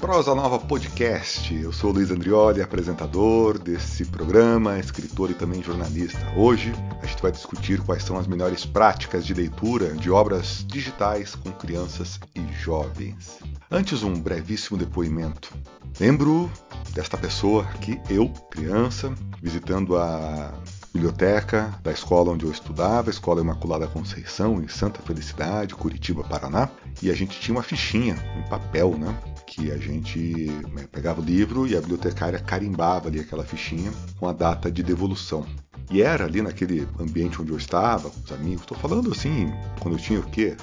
Prosa Nova Podcast. Eu sou Luiz Andrioli, apresentador desse programa, escritor e também jornalista. Hoje a gente vai discutir quais são as melhores práticas de leitura de obras digitais com crianças e jovens. Antes, um brevíssimo depoimento. Lembro desta pessoa aqui, eu, criança, visitando a biblioteca da escola onde eu estudava, Escola Imaculada Conceição, em Santa Felicidade, Curitiba, Paraná, e a gente tinha uma fichinha em papel, né? Que a gente né, pegava o livro e a bibliotecária carimbava ali aquela fichinha com a data de devolução. E era ali naquele ambiente onde eu estava, com os amigos, estou falando assim, quando eu tinha o quê?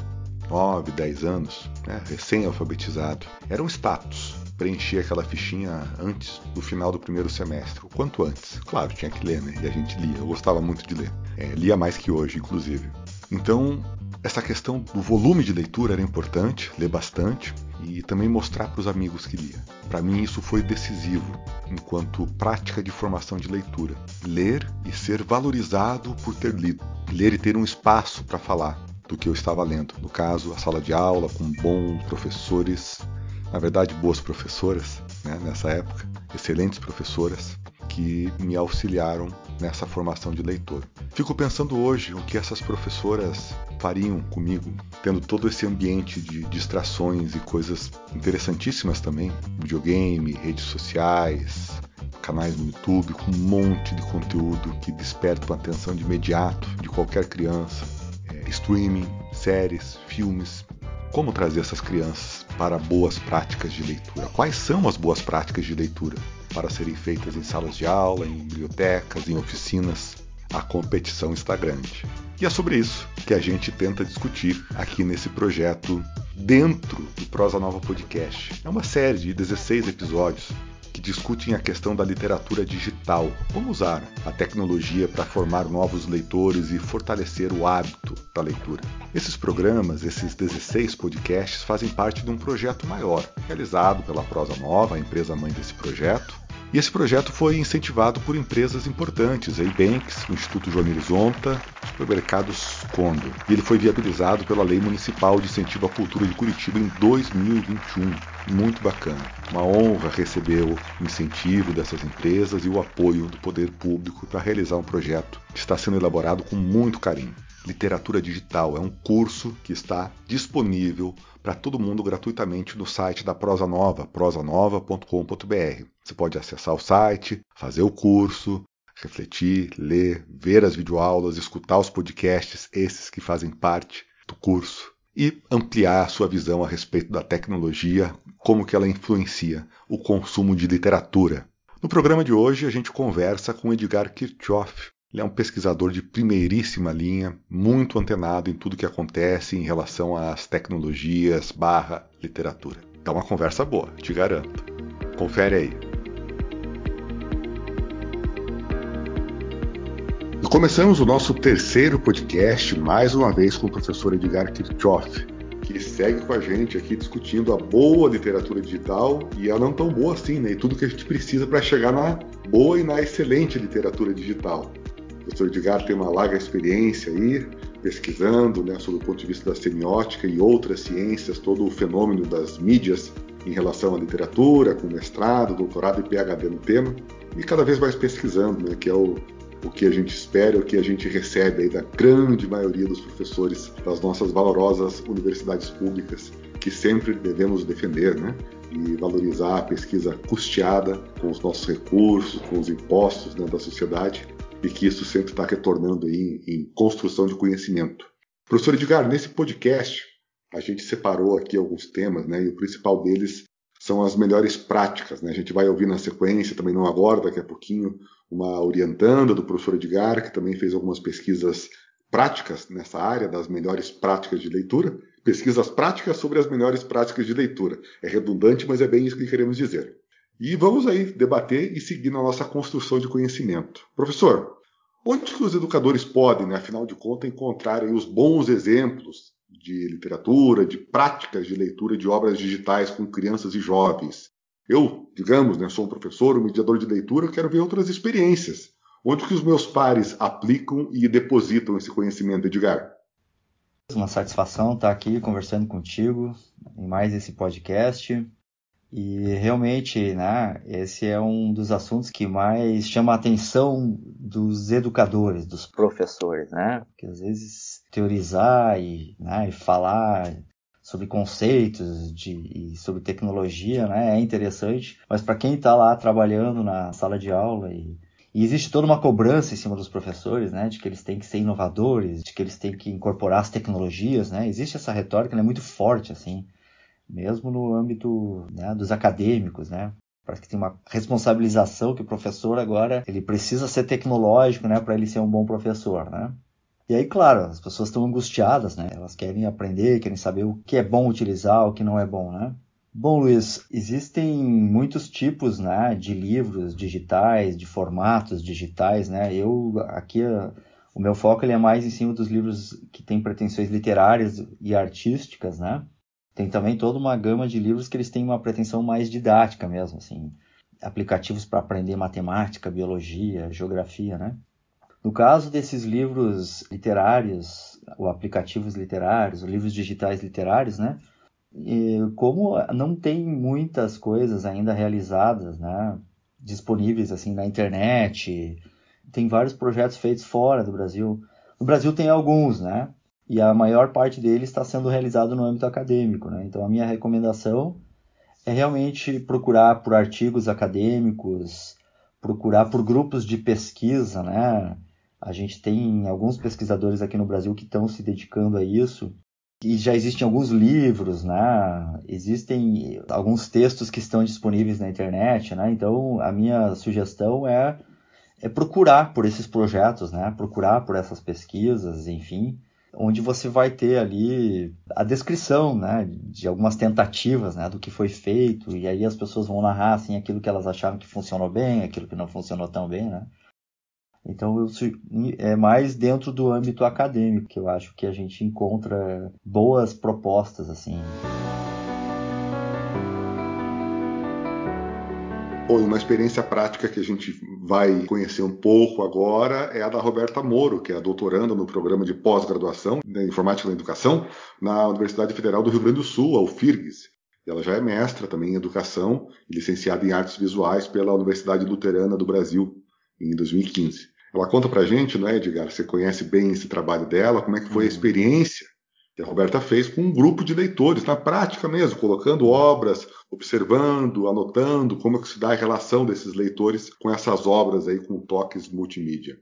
9, 10 anos, né? recém-alfabetizado. Era um status preencher aquela fichinha antes do final do primeiro semestre, o quanto antes. Claro, tinha que ler, né? E a gente lia. Eu gostava muito de ler. É, lia mais que hoje, inclusive. Então, essa questão do volume de leitura era importante, ler bastante e também mostrar para os amigos que lia. Para mim, isso foi decisivo enquanto prática de formação de leitura. Ler e ser valorizado por ter lido. Ler e ter um espaço para falar do que eu estava lendo. No caso, a sala de aula com bons professores na verdade, boas professoras né, nessa época, excelentes professoras que me auxiliaram nessa formação de leitor. Fico pensando hoje o que essas professoras fariam comigo, tendo todo esse ambiente de distrações e coisas interessantíssimas também, videogame, redes sociais, canais no YouTube com um monte de conteúdo que desperta a atenção de imediato de qualquer criança, é, streaming, séries, filmes. Como trazer essas crianças para boas práticas de leitura. Quais são as boas práticas de leitura para serem feitas em salas de aula, em bibliotecas, em oficinas? A competição está grande. E é sobre isso que a gente tenta discutir aqui nesse projeto dentro do Prosa Nova Podcast. É uma série de 16 episódios que discutem a questão da literatura digital, como usar a tecnologia para formar novos leitores e fortalecer o hábito da leitura. Esses programas, esses 16 podcasts, fazem parte de um projeto maior, realizado pela Prosa Nova, a empresa mãe desse projeto, e esse projeto foi incentivado por empresas importantes, a Ebanks, o Instituto João Zonta, Supermercados Condor. E ele foi viabilizado pela Lei Municipal de Incentivo à Cultura de Curitiba em 2021. Muito bacana. Uma honra receber o incentivo dessas empresas e o apoio do poder público para realizar um projeto que está sendo elaborado com muito carinho. Literatura Digital é um curso que está disponível para todo mundo gratuitamente no site da Prosa Nova, prosanova.com.br. Você pode acessar o site, fazer o curso, refletir, ler, ver as videoaulas, escutar os podcasts, esses que fazem parte do curso, e ampliar a sua visão a respeito da tecnologia, como que ela influencia o consumo de literatura. No programa de hoje a gente conversa com Edgar Kirchhoff, ele é um pesquisador de primeiríssima linha, muito antenado em tudo que acontece em relação às tecnologias barra literatura. É uma conversa boa, te garanto. Confere aí. Começamos o nosso terceiro podcast, mais uma vez com o professor Edgar Kirchhoff, que segue com a gente aqui discutindo a boa literatura digital e a não tão boa assim, né? E tudo que a gente precisa para chegar na boa e na excelente literatura digital. O professor Edgar tem uma larga experiência aí, pesquisando né, sobre o ponto de vista da semiótica e outras ciências, todo o fenômeno das mídias em relação à literatura, com mestrado, doutorado e PhD no tema, e cada vez mais pesquisando, né, que é o, o que a gente espera, o que a gente recebe aí da grande maioria dos professores das nossas valorosas universidades públicas, que sempre devemos defender, né? E valorizar a pesquisa custeada com os nossos recursos, com os impostos né, da sociedade, e que isso sempre está retornando aí em, construção de conhecimento. Professor Edgar, nesse podcast a gente separou aqui alguns temas, né, e o principal deles são as melhores práticas. Né? A gente vai ouvir na sequência, também não agora, daqui a pouquinho, uma orientanda do professor Edgar, que também fez algumas pesquisas práticas nessa área das melhores práticas de leitura, pesquisas práticas sobre as melhores práticas de leitura. É redundante, mas é bem isso que queremos dizer. E vamos aí debater e seguir na nossa construção de conhecimento. Professor, onde que os educadores podem, né, afinal de contas, encontrar os bons exemplos de literatura, de práticas de leitura de obras digitais com crianças e jovens? Eu, digamos, né, sou um professor, um mediador de leitura, quero ver outras experiências. Onde que os meus pares aplicam e depositam esse conhecimento, Edgar? Uma satisfação estar aqui conversando contigo em mais esse podcast. E realmente, né, esse é um dos assuntos que mais chama a atenção dos educadores, dos professores, né? Porque às vezes teorizar e, né, e falar sobre conceitos de, e sobre tecnologia, né, é interessante, mas para quem está lá trabalhando na sala de aula e, e existe toda uma cobrança em cima dos professores, né, de que eles têm que ser inovadores, de que eles têm que incorporar as tecnologias, né, existe essa retórica, é muito forte, assim, mesmo no âmbito né, dos acadêmicos, né? Parece que tem uma responsabilização que o professor agora ele precisa ser tecnológico, né, para ele ser um bom professor, né? E aí, claro, as pessoas estão angustiadas, né? Elas querem aprender, querem saber o que é bom utilizar, o que não é bom, né? Bom, Luiz, existem muitos tipos, né, de livros digitais, de formatos digitais, né? Eu aqui o meu foco ele é mais em cima dos livros que têm pretensões literárias e artísticas, né? Tem também toda uma gama de livros que eles têm uma pretensão mais didática mesmo, assim, aplicativos para aprender matemática, biologia, geografia, né? No caso desses livros literários, ou aplicativos literários, ou livros digitais literários, né? E como não tem muitas coisas ainda realizadas, né? Disponíveis assim na internet, tem vários projetos feitos fora do Brasil. No Brasil tem alguns, né? e a maior parte dele está sendo realizado no âmbito acadêmico. Né? Então, a minha recomendação é realmente procurar por artigos acadêmicos, procurar por grupos de pesquisa. Né? A gente tem alguns pesquisadores aqui no Brasil que estão se dedicando a isso. E já existem alguns livros, né? existem alguns textos que estão disponíveis na internet. Né? Então, a minha sugestão é, é procurar por esses projetos, né? procurar por essas pesquisas, enfim onde você vai ter ali a descrição, né, de algumas tentativas, né, do que foi feito, e aí as pessoas vão narrar, assim, aquilo que elas acharam que funcionou bem, aquilo que não funcionou tão bem, né. Então, eu, é mais dentro do âmbito acadêmico que eu acho que a gente encontra boas propostas, assim. Bom, uma experiência prática que a gente vai conhecer um pouco agora é a da Roberta Moro, que é doutoranda no programa de pós-graduação da Informática da Educação na Universidade Federal do Rio Grande do Sul, a UFIRGS. Ela já é mestra também em Educação e licenciada em Artes Visuais pela Universidade Luterana do Brasil em 2015. Ela conta pra gente, não é, Edgar? Você conhece bem esse trabalho dela, como é que foi a uhum. experiência que a Roberta fez com um grupo de leitores, na prática mesmo, colocando obras, observando, anotando como é que se dá a relação desses leitores com essas obras aí com toques multimídia.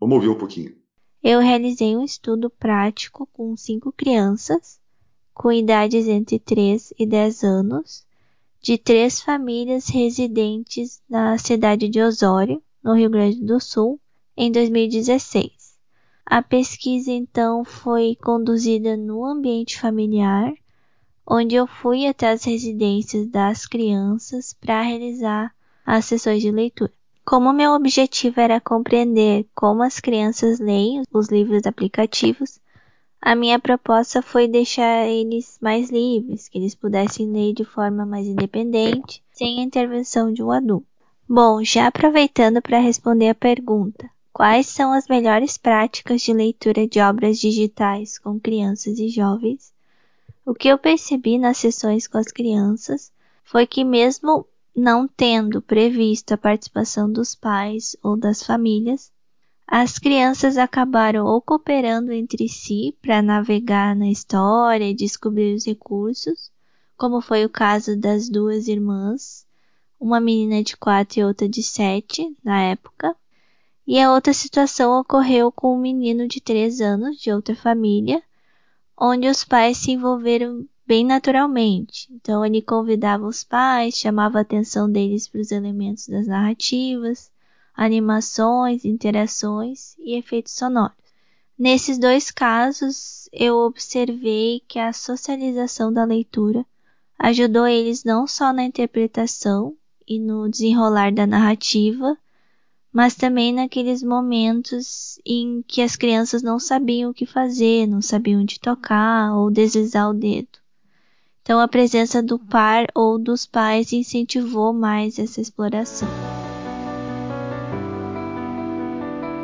Vamos ouvir um pouquinho. Eu realizei um estudo prático com cinco crianças, com idades entre 3 e 10 anos, de três famílias residentes na cidade de Osório, no Rio Grande do Sul, em 2016. A pesquisa então foi conduzida no ambiente familiar, onde eu fui até as residências das crianças para realizar as sessões de leitura. Como meu objetivo era compreender como as crianças leem os livros aplicativos, a minha proposta foi deixar eles mais livres, que eles pudessem ler de forma mais independente, sem a intervenção de um adulto. Bom, já aproveitando para responder a pergunta, Quais são as melhores práticas de leitura de obras digitais com crianças e jovens? O que eu percebi nas sessões com as crianças foi que, mesmo não tendo previsto a participação dos pais ou das famílias, as crianças acabaram ou cooperando entre si para navegar na história e descobrir os recursos, como foi o caso das duas irmãs, uma menina de 4 e outra de 7 na época, e a outra situação ocorreu com um menino de 3 anos de outra família, onde os pais se envolveram bem naturalmente. Então ele convidava os pais, chamava a atenção deles para os elementos das narrativas, animações, interações e efeitos sonoros. Nesses dois casos, eu observei que a socialização da leitura ajudou eles não só na interpretação e no desenrolar da narrativa, mas também naqueles momentos em que as crianças não sabiam o que fazer, não sabiam onde tocar ou deslizar o dedo. Então a presença do par ou dos pais incentivou mais essa exploração.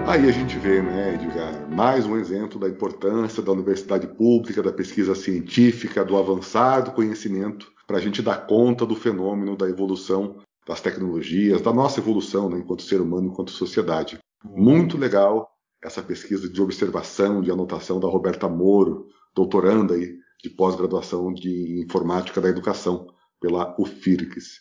Aí a gente vê, né, Edgar, mais um exemplo da importância da universidade pública, da pesquisa científica, do avançado conhecimento para a gente dar conta do fenômeno da evolução das tecnologias, da nossa evolução né, enquanto ser humano, enquanto sociedade. Muito legal essa pesquisa de observação, de anotação da Roberta Moro, doutoranda aí de pós-graduação de informática da educação pela UFIRGS.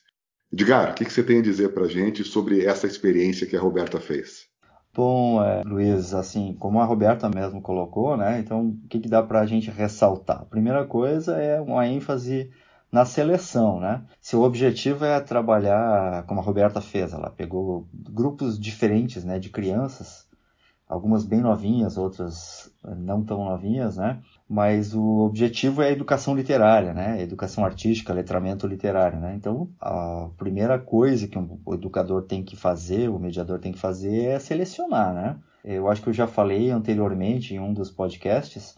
Edgar, o que, que você tem a dizer para a gente sobre essa experiência que a Roberta fez? Bom, é, Luiz, assim, como a Roberta mesmo colocou, né? Então, o que, que dá para a gente ressaltar? A primeira coisa é uma ênfase na seleção, né? Se o objetivo é trabalhar, como a Roberta fez, ela pegou grupos diferentes, né, de crianças, algumas bem novinhas, outras não tão novinhas, né? Mas o objetivo é a educação literária, né? Educação artística, letramento literário, né? Então, a primeira coisa que um, o educador tem que fazer, o mediador tem que fazer é selecionar, né? Eu acho que eu já falei anteriormente em um dos podcasts,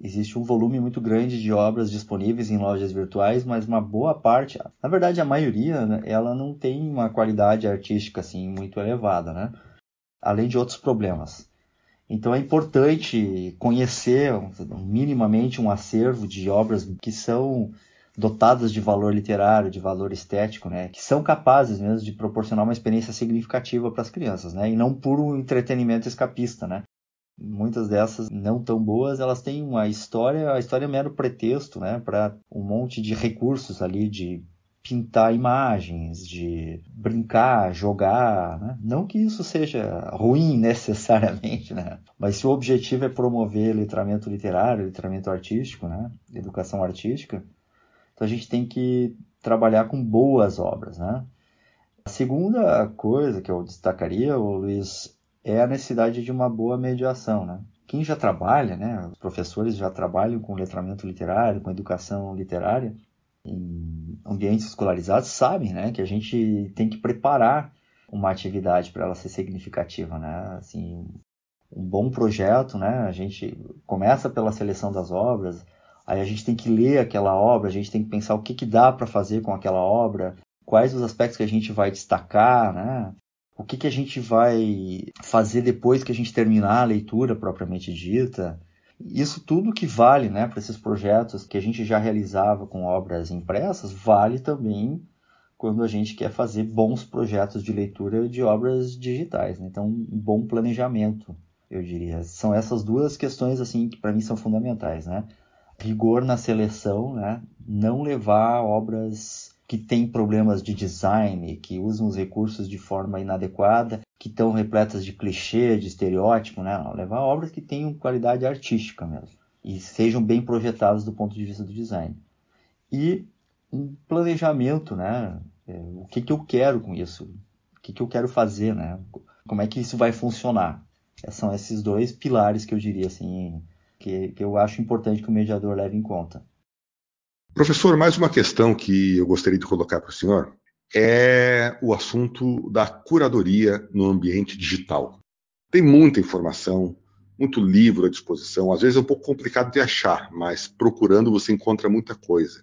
existe um volume muito grande de obras disponíveis em lojas virtuais, mas uma boa parte, na verdade a maioria, né, ela não tem uma qualidade artística assim muito elevada, né? Além de outros problemas. Então é importante conhecer minimamente um acervo de obras que são dotadas de valor literário, de valor estético, né, que são capazes mesmo de proporcionar uma experiência significativa para as crianças, né, e não puro entretenimento escapista, né. Muitas dessas não tão boas, elas têm uma história, a história é mero pretexto, né, para um monte de recursos ali de pintar imagens, de brincar, jogar, né? Não que isso seja ruim necessariamente, né? Mas se o objetivo é promover letramento literário, letramento artístico, né? Educação artística, então a gente tem que trabalhar com boas obras, né? A segunda coisa que eu destacaria, Luiz, é a necessidade de uma boa mediação, né? Quem já trabalha, né? Os professores já trabalham com letramento literário, com educação literária, em ambientes escolarizados sabem, né, que a gente tem que preparar uma atividade para ela ser significativa, né? Assim, um bom projeto, né? A gente começa pela seleção das obras, aí a gente tem que ler aquela obra, a gente tem que pensar o que, que dá para fazer com aquela obra, quais os aspectos que a gente vai destacar, né? O que, que a gente vai fazer depois que a gente terminar a leitura propriamente dita. Isso tudo que vale né, para esses projetos que a gente já realizava com obras impressas, vale também quando a gente quer fazer bons projetos de leitura de obras digitais. Né? Então, um bom planejamento, eu diria. São essas duas questões assim que para mim são fundamentais. Né? Rigor na seleção, né? não levar obras que têm problemas de design, que usam os recursos de forma inadequada que estão repletas de clichê, de estereótipo, né? Não, levar obras que tenham qualidade artística mesmo e sejam bem projetadas do ponto de vista do design. E um planejamento, né? É, o que, que eu quero com isso? O que, que eu quero fazer, né? Como é que isso vai funcionar? São esses dois pilares que eu diria assim, que, que eu acho importante que o mediador leve em conta. Professor, mais uma questão que eu gostaria de colocar para o senhor é o assunto da curadoria no ambiente digital. Tem muita informação, muito livro à disposição, às vezes é um pouco complicado de achar, mas procurando você encontra muita coisa.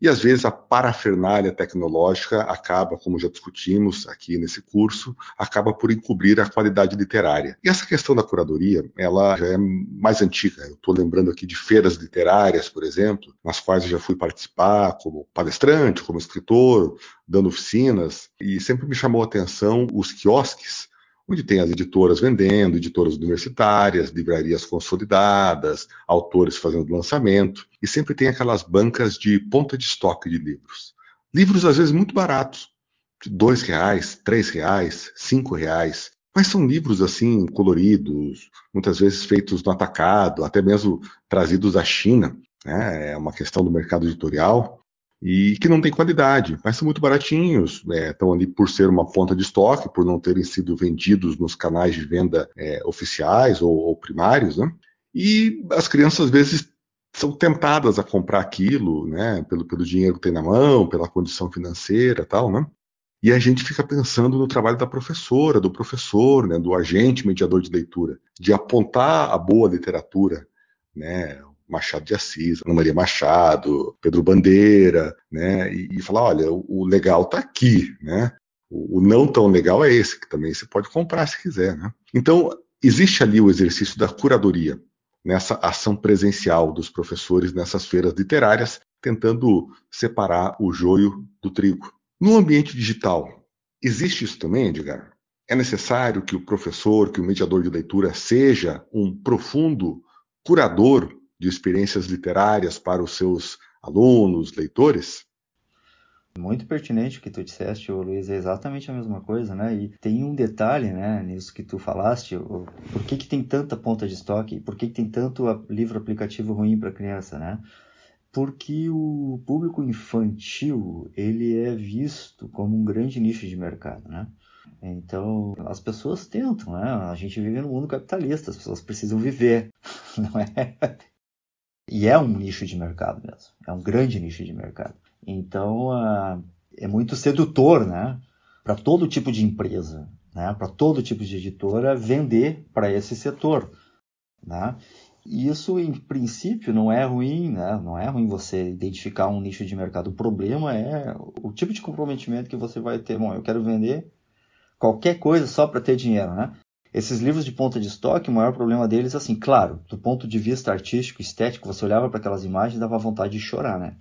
E às vezes a parafernália tecnológica acaba, como já discutimos aqui nesse curso, acaba por encobrir a qualidade literária. E essa questão da curadoria, ela já é mais antiga. Eu estou lembrando aqui de feiras literárias, por exemplo, nas quais eu já fui participar como palestrante, como escritor, dando oficinas, e sempre me chamou a atenção os quiosques onde tem as editoras vendendo, editoras universitárias, livrarias consolidadas, autores fazendo lançamento, e sempre tem aquelas bancas de ponta de estoque de livros. Livros às vezes muito baratos, de dois reais, três reais, cinco reais, mas são livros assim coloridos, muitas vezes feitos no atacado, até mesmo trazidos da China. Né? É uma questão do mercado editorial e que não tem qualidade, mas são muito baratinhos, é, estão ali por ser uma ponta de estoque, por não terem sido vendidos nos canais de venda é, oficiais ou, ou, primários, né? E as crianças às vezes são tentadas a comprar aquilo, né? Pelo, pelo dinheiro que tem na mão, pela condição financeira, tal, né? E a gente fica pensando no trabalho da professora, do professor, né, do agente mediador de leitura, de apontar a boa literatura, né, Machado de Assis, Ana Maria Machado, Pedro Bandeira, né? E, e falar, olha, o, o legal está aqui, né? O, o, não tão legal é esse, que também você pode comprar se quiser, né? Então, existe ali o exercício da curadoria, nessa ação presencial dos professores nessas feiras literárias, tentando separar o joio do trigo. No ambiente digital, existe isso também, Edgar? É necessário que o professor, que o mediador de leitura seja um profundo curador de experiências literárias para os seus alunos, leitores? Muito pertinente o que tu disseste, Luiz, é exatamente a mesma coisa, né? E tem um detalhe, né, nisso que tu falaste, por que, que tem tanta ponta de estoque, por que, que tem tanto livro aplicativo ruim para criança, né? Porque o público infantil, ele é visto como um grande nicho de mercado, né? Então, as pessoas tentam, né? A gente vive no mundo capitalista, as pessoas precisam viver, não é? E é um nicho de mercado mesmo, é um grande nicho de mercado. Então, uh, é muito sedutor, né? Para todo tipo de empresa, né? Para todo tipo de editora vender para esse setor, né? E isso, em princípio, não é ruim, né? Não é ruim você identificar um nicho de mercado. O problema é o tipo de comprometimento que você vai ter. Bom, eu quero vender qualquer coisa só para ter dinheiro, né? Esses livros de ponta de estoque, o maior problema deles, assim, claro, do ponto de vista artístico, estético, você olhava para aquelas imagens e dava vontade de chorar, né?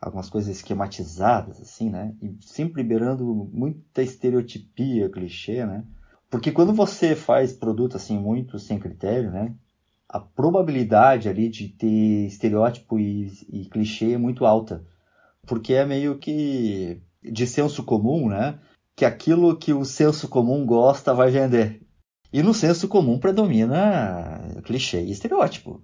Algumas coisas esquematizadas, assim, né? E sempre liberando muita estereotipia, clichê, né? Porque quando você faz produto, assim, muito sem critério, né? A probabilidade ali de ter estereótipo e, e clichê é muito alta. Porque é meio que de senso comum, né? Que aquilo que o senso comum gosta vai vender. E no senso comum predomina clichê e estereótipo.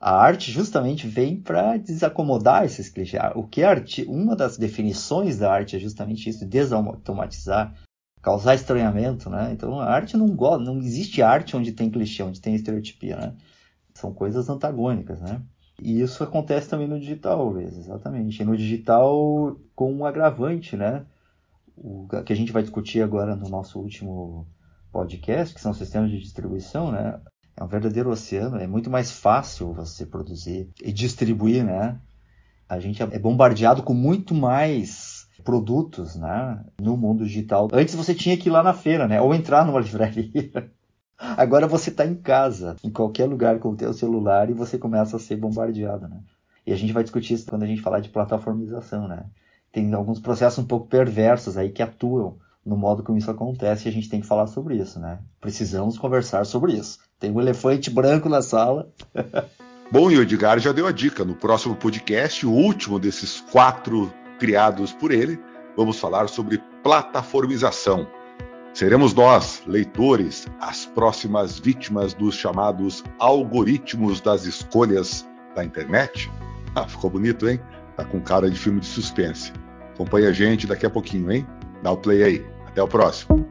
A arte justamente vem para desacomodar esses clichês. O que arte, uma das definições da arte é justamente isso, desautomatizar, causar estranhamento, né? Então a arte não gosta, não existe arte onde tem clichê, onde tem estereotipia, né? São coisas antagônicas, né? E isso acontece também no digital, exatamente. E no digital com um agravante, né? O que a gente vai discutir agora no nosso último podcast, que são sistemas de distribuição, né? É um verdadeiro oceano, é muito mais fácil você produzir e distribuir, né? A gente é bombardeado com muito mais produtos, né? No mundo digital. Antes você tinha que ir lá na feira, né? Ou entrar numa livraria. Agora você está em casa, em qualquer lugar com o teu celular e você começa a ser bombardeado, né? E a gente vai discutir isso quando a gente falar de plataformização, né? Tem alguns processos um pouco perversos aí que atuam no modo como isso acontece e a gente tem que falar sobre isso, né? Precisamos conversar sobre isso. Tem um elefante branco na sala. Bom, e o Edgar já deu a dica. No próximo podcast, o último desses quatro criados por ele, vamos falar sobre plataformização. Seremos nós, leitores, as próximas vítimas dos chamados algoritmos das escolhas da internet? Ah, ficou bonito, hein? Tá com cara de filme de suspense. Acompanhe a gente daqui a pouquinho, hein? Dá o play aí. Até o próximo.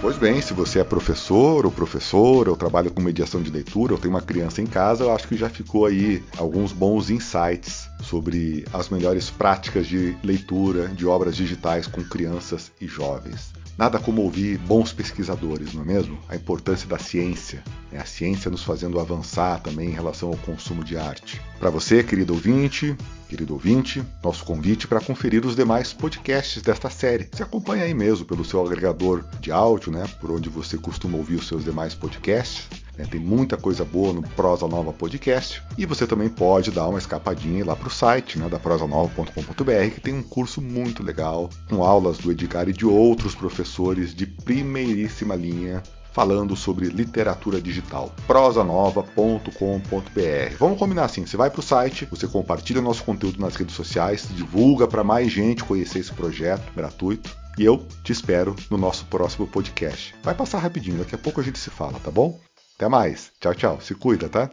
Pois bem, se você é professor ou professora, ou trabalha com mediação de leitura, ou tem uma criança em casa, eu acho que já ficou aí alguns bons insights sobre as melhores práticas de leitura de obras digitais com crianças e jovens. Nada como ouvir bons pesquisadores, não é mesmo? A importância da ciência, né? a ciência nos fazendo avançar também em relação ao consumo de arte. Para você, querido ouvinte, querido ouvinte, nosso convite para conferir os demais podcasts desta série. Se acompanha aí mesmo pelo seu agregador de áudio, né? Por onde você costuma ouvir os seus demais podcasts. Né? Tem muita coisa boa no Prosa Nova Podcast. E você também pode dar uma escapadinha lá para o site né, da prosanova.com.br, que tem um curso muito legal, com aulas do Edgar e de outros professores de primeiríssima linha falando sobre literatura digital. prosanova.com.br. Vamos combinar assim, você vai para o site, você compartilha nosso conteúdo nas redes sociais, divulga para mais gente conhecer esse projeto gratuito. E eu te espero no nosso próximo podcast. Vai passar rapidinho, daqui a pouco a gente se fala, tá bom? Até mais. Tchau, tchau. Se cuida, tá?